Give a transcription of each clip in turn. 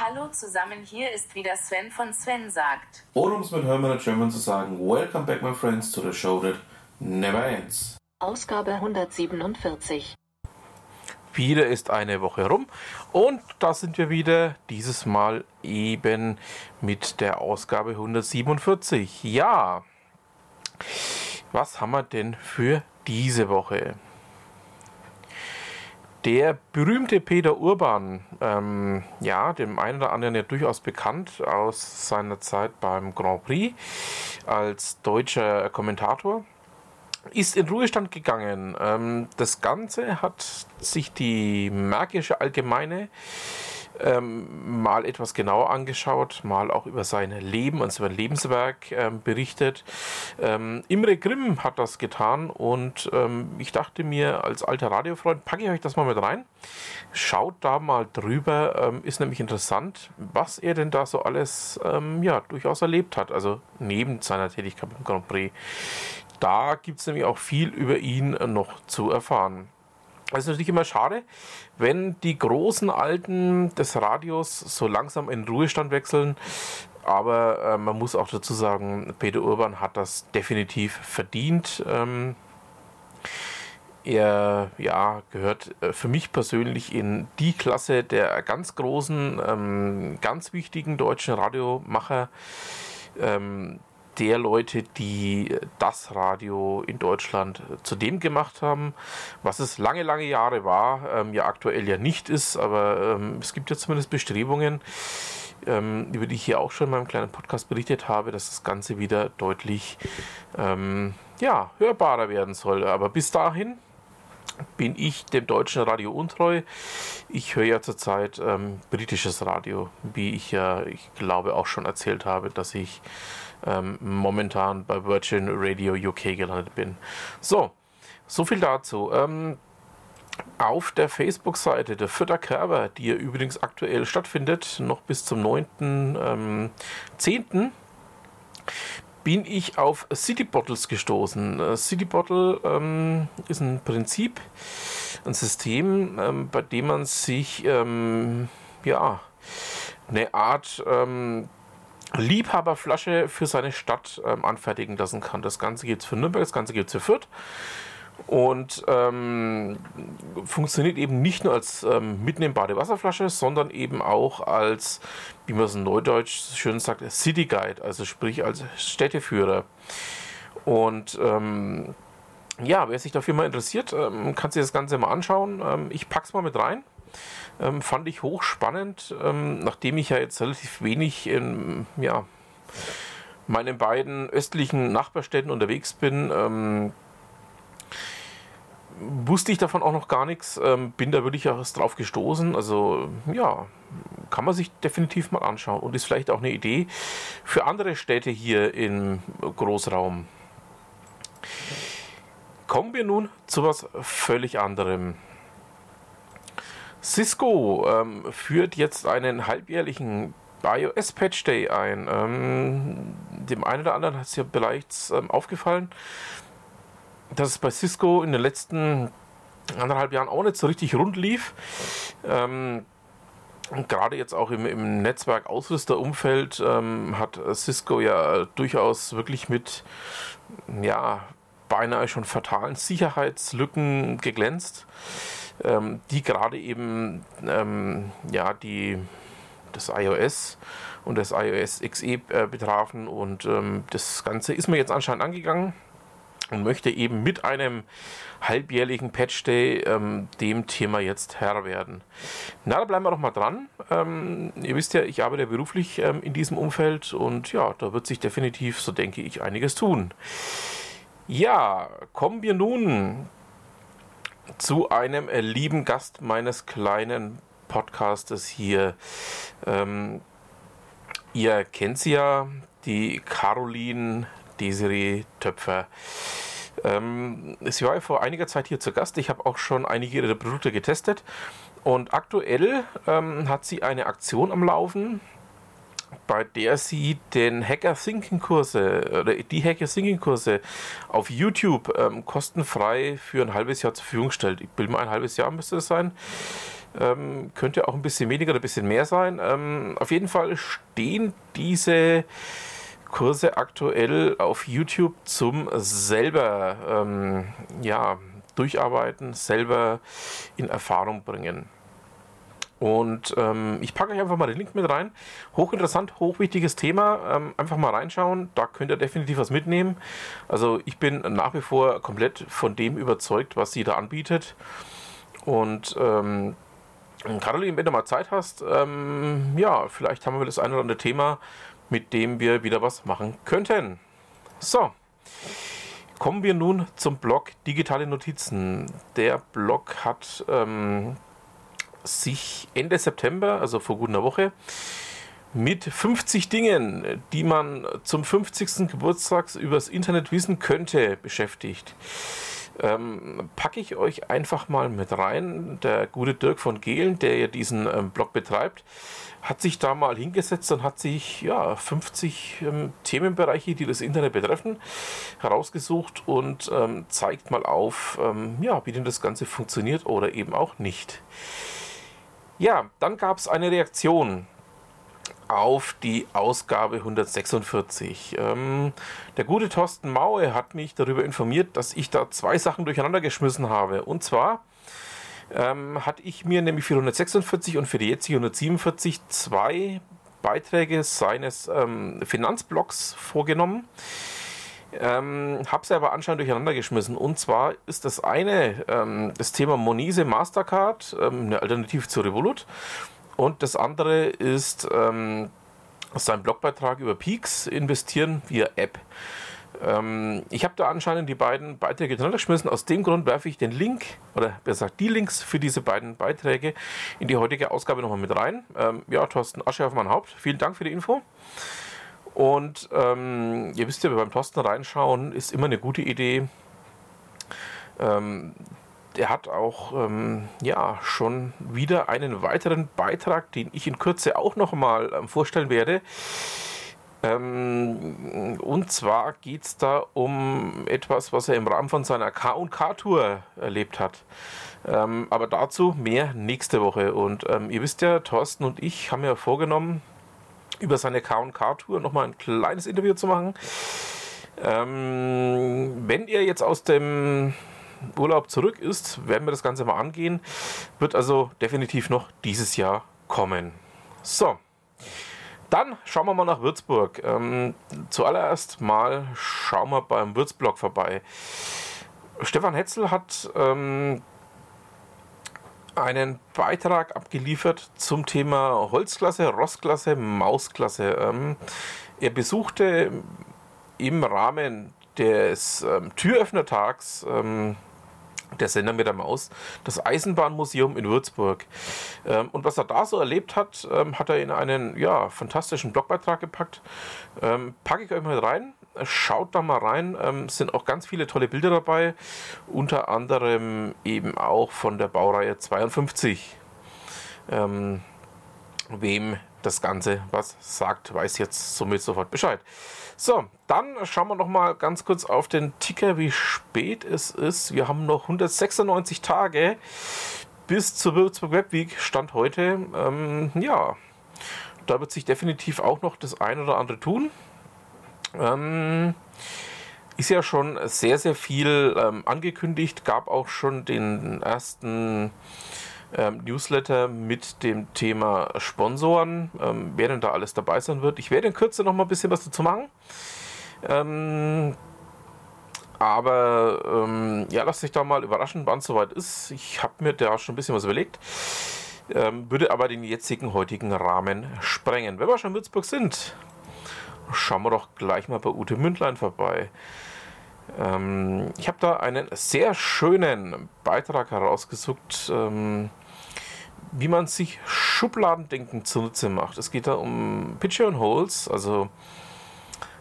Hallo zusammen, hier ist wieder Sven von Sven sagt. Oder um es mit Hermann German zu sagen, Welcome back my friends to the show that never ends. Ausgabe 147. Wieder ist eine Woche rum und da sind wir wieder, dieses Mal eben mit der Ausgabe 147. Ja, was haben wir denn für diese Woche? Der berühmte Peter Urban, ähm, ja, dem einen oder anderen ja durchaus bekannt aus seiner Zeit beim Grand Prix als deutscher Kommentator, ist in Ruhestand gegangen. Ähm, das Ganze hat sich die Märkische Allgemeine ähm, mal etwas genauer angeschaut, mal auch über sein Leben und sein Lebenswerk ähm, berichtet. Ähm, Imre Grimm hat das getan und ähm, ich dachte mir, als alter Radiofreund packe ich euch das mal mit rein. Schaut da mal drüber, ähm, ist nämlich interessant, was er denn da so alles ähm, ja, durchaus erlebt hat, also neben seiner Tätigkeit beim Grand Prix. Da gibt es nämlich auch viel über ihn noch zu erfahren. Es ist natürlich immer schade, wenn die großen Alten des Radios so langsam in Ruhestand wechseln. Aber äh, man muss auch dazu sagen, Peter Urban hat das definitiv verdient. Ähm, er ja, gehört äh, für mich persönlich in die Klasse der ganz großen, ähm, ganz wichtigen deutschen Radiomacher. Ähm, der Leute, die das Radio in Deutschland zu dem gemacht haben, was es lange, lange Jahre war, ähm, ja aktuell ja nicht ist, aber ähm, es gibt ja zumindest Bestrebungen, ähm, über die ich hier auch schon in meinem kleinen Podcast berichtet habe, dass das Ganze wieder deutlich ähm, ja, hörbarer werden soll. Aber bis dahin bin ich dem deutschen Radio untreu. Ich höre ja zurzeit ähm, britisches Radio, wie ich ja, ich glaube, auch schon erzählt habe, dass ich ähm, momentan bei Virgin Radio UK gelandet bin. So, so viel dazu. Ähm, auf der Facebook-Seite der Fütter Kerber, die ja übrigens aktuell stattfindet, noch bis zum 9.10., ähm, bin ich auf City Bottles gestoßen. Äh, City Bottle ähm, ist ein Prinzip, ein System, ähm, bei dem man sich ähm, ja eine Art ähm, Liebhaberflasche für seine Stadt ähm, anfertigen lassen kann. Das Ganze gibt es für Nürnberg, das Ganze gibt es für Fürth. Und ähm, funktioniert eben nicht nur als ähm, mitnehmbare Wasserflasche, sondern eben auch als, wie man es in Neudeutsch schön sagt, City Guide, also sprich als Städteführer. Und ähm, ja, wer sich dafür mal interessiert, ähm, kann sich das Ganze mal anschauen. Ähm, ich pack's mal mit rein. Ähm, fand ich hochspannend, ähm, nachdem ich ja jetzt relativ wenig in ja, meinen beiden östlichen Nachbarstädten unterwegs bin. Ähm, wusste ich davon auch noch gar nichts, ähm, bin da wirklich auch drauf gestoßen. Also ja, kann man sich definitiv mal anschauen und ist vielleicht auch eine Idee für andere Städte hier im Großraum. Kommen wir nun zu was völlig anderem. Cisco ähm, führt jetzt einen halbjährlichen iOS Patch Day ein. Ähm, dem einen oder anderen hat es ja bereits ähm, aufgefallen, dass es bei Cisco in den letzten anderthalb Jahren auch nicht so richtig rund lief. Ähm, gerade jetzt auch im, im Netzwerk-Ausrüsterumfeld ähm, hat Cisco ja durchaus wirklich mit ja, beinahe schon fatalen Sicherheitslücken geglänzt ähm, die gerade eben ähm, ja, die, das iOS und das iOS XE äh, betrafen. Und ähm, das Ganze ist mir jetzt anscheinend angegangen und möchte eben mit einem halbjährlichen Patch Day ähm, dem Thema jetzt Herr werden. Na, da bleiben wir doch mal dran. Ähm, ihr wisst ja, ich arbeite beruflich ähm, in diesem Umfeld und ja, da wird sich definitiv, so denke ich, einiges tun. Ja, kommen wir nun zu einem äh, lieben Gast meines kleinen Podcastes hier. Ähm, ihr kennt sie ja, die Caroline Desiree Töpfer. Ähm, sie war ja vor einiger Zeit hier zu Gast. Ich habe auch schon einige ihrer Produkte getestet. Und aktuell ähm, hat sie eine Aktion am Laufen, bei der sie den Hacker Thinking Kurse oder die Hacker Thinking Kurse auf YouTube ähm, kostenfrei für ein halbes Jahr zur Verfügung stellt. Ich bilde mal ein halbes Jahr müsste es sein. Ähm, könnte auch ein bisschen weniger oder ein bisschen mehr sein. Ähm, auf jeden Fall stehen diese Kurse aktuell auf YouTube zum selber ja, durcharbeiten, selber in Erfahrung bringen. Und ähm, ich packe euch einfach mal den Link mit rein. Hochinteressant, hochwichtiges Thema. Ähm, einfach mal reinschauen. Da könnt ihr definitiv was mitnehmen. Also ich bin nach wie vor komplett von dem überzeugt, was sie da anbietet. Und ähm, Caroline, wenn du mal Zeit hast, ähm, ja, vielleicht haben wir das eine oder andere Thema, mit dem wir wieder was machen könnten. So. Kommen wir nun zum Blog Digitale Notizen. Der Blog hat ähm, sich Ende September, also vor gut einer Woche, mit 50 Dingen, die man zum 50. Geburtstag übers Internet wissen könnte, beschäftigt. Ähm, packe ich euch einfach mal mit rein. Der gute Dirk von Gehlen, der ja diesen ähm, Blog betreibt, hat sich da mal hingesetzt und hat sich ja 50 ähm, Themenbereiche, die das Internet betreffen, herausgesucht und ähm, zeigt mal auf, ähm, ja, wie denn das Ganze funktioniert oder eben auch nicht. Ja, dann gab es eine Reaktion auf die Ausgabe 146. Ähm, der gute Thorsten Maue hat mich darüber informiert, dass ich da zwei Sachen durcheinander geschmissen habe. Und zwar ähm, hatte ich mir nämlich für 146 und für die jetzige 147 zwei Beiträge seines ähm, Finanzblogs vorgenommen. Ähm, habe sie aber anscheinend durcheinander geschmissen. Und zwar ist das eine ähm, das Thema Monese Mastercard, ähm, eine Alternative zu Revolut. Und das andere ist ähm, sein Blogbeitrag über Peaks, investieren via App. Ähm, ich habe da anscheinend die beiden Beiträge durcheinander geschmissen. Aus dem Grund werfe ich den Link, oder besser gesagt die Links für diese beiden Beiträge in die heutige Ausgabe nochmal mit rein. Ähm, ja, Thorsten Asche auf mein Haupt. Vielen Dank für die Info. Und ähm, ihr wisst ja, beim Thorsten reinschauen ist immer eine gute Idee. Ähm, er hat auch ähm, ja, schon wieder einen weiteren Beitrag, den ich in Kürze auch nochmal ähm, vorstellen werde. Ähm, und zwar geht es da um etwas, was er im Rahmen von seiner K&K-Tour erlebt hat. Ähm, aber dazu mehr nächste Woche. Und ähm, ihr wisst ja, Thorsten und ich haben ja vorgenommen, über seine K&K-Tour nochmal ein kleines Interview zu machen. Ähm, wenn ihr jetzt aus dem Urlaub zurück ist, werden wir das Ganze mal angehen. Wird also definitiv noch dieses Jahr kommen. So, dann schauen wir mal nach Würzburg. Ähm, zuallererst mal schauen wir beim Würzblog vorbei. Stefan Hetzel hat ähm, einen Beitrag abgeliefert zum Thema Holzklasse, Rostklasse, Mausklasse. Ähm, er besuchte im Rahmen des ähm, Türöffnertags ähm, der Sender mit der Maus, das Eisenbahnmuseum in Würzburg. Ähm, und was er da so erlebt hat, ähm, hat er in einen ja, fantastischen Blogbeitrag gepackt. Ähm, packe ich euch mal rein. Schaut da mal rein. Ähm, sind auch ganz viele tolle Bilder dabei. Unter anderem eben auch von der Baureihe 52. Ähm, wem das Ganze was sagt, weiß jetzt somit sofort Bescheid. So, dann schauen wir noch mal ganz kurz auf den Ticker, wie spät es ist. Wir haben noch 196 Tage bis zur Würzburg Web Week, Stand heute. Ähm, ja, da wird sich definitiv auch noch das ein oder andere tun. Ähm, ist ja schon sehr, sehr viel ähm, angekündigt, gab auch schon den ersten ähm, Newsletter mit dem Thema Sponsoren, ähm, wer denn da alles dabei sein wird. Ich werde in Kürze noch mal ein bisschen was dazu machen. Ähm, aber ähm, ja, lasst euch da mal überraschen, wann es soweit ist. Ich habe mir da schon ein bisschen was überlegt. Würde aber den jetzigen heutigen Rahmen sprengen. Wenn wir schon in Würzburg sind, schauen wir doch gleich mal bei Ute Mündlein vorbei. Ähm, ich habe da einen sehr schönen Beitrag herausgesucht, ähm, wie man sich Schubladendenken zunutze macht. Es geht da um Pitcher Holes, also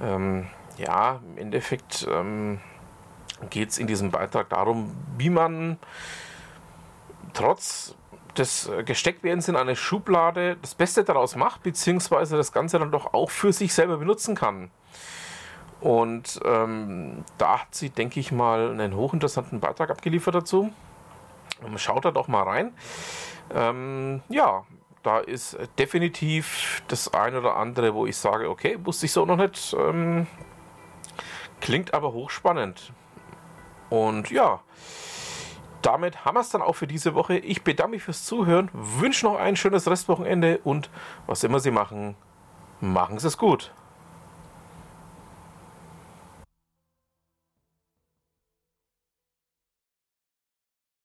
ähm, ja, im Endeffekt ähm, geht es in diesem Beitrag darum, wie man trotz des Gestecktwerdens in eine Schublade das Beste daraus macht, beziehungsweise das Ganze dann doch auch für sich selber benutzen kann. Und ähm, da hat sie, denke ich mal, einen hochinteressanten Beitrag abgeliefert dazu. Schaut da doch mal rein. Ähm, ja, da ist definitiv das eine oder andere, wo ich sage, okay, wusste ich so noch nicht. Ähm, klingt aber hochspannend. Und ja, damit haben wir es dann auch für diese Woche. Ich bedanke mich fürs Zuhören, wünsche noch ein schönes Restwochenende und was immer Sie machen, machen Sie es gut.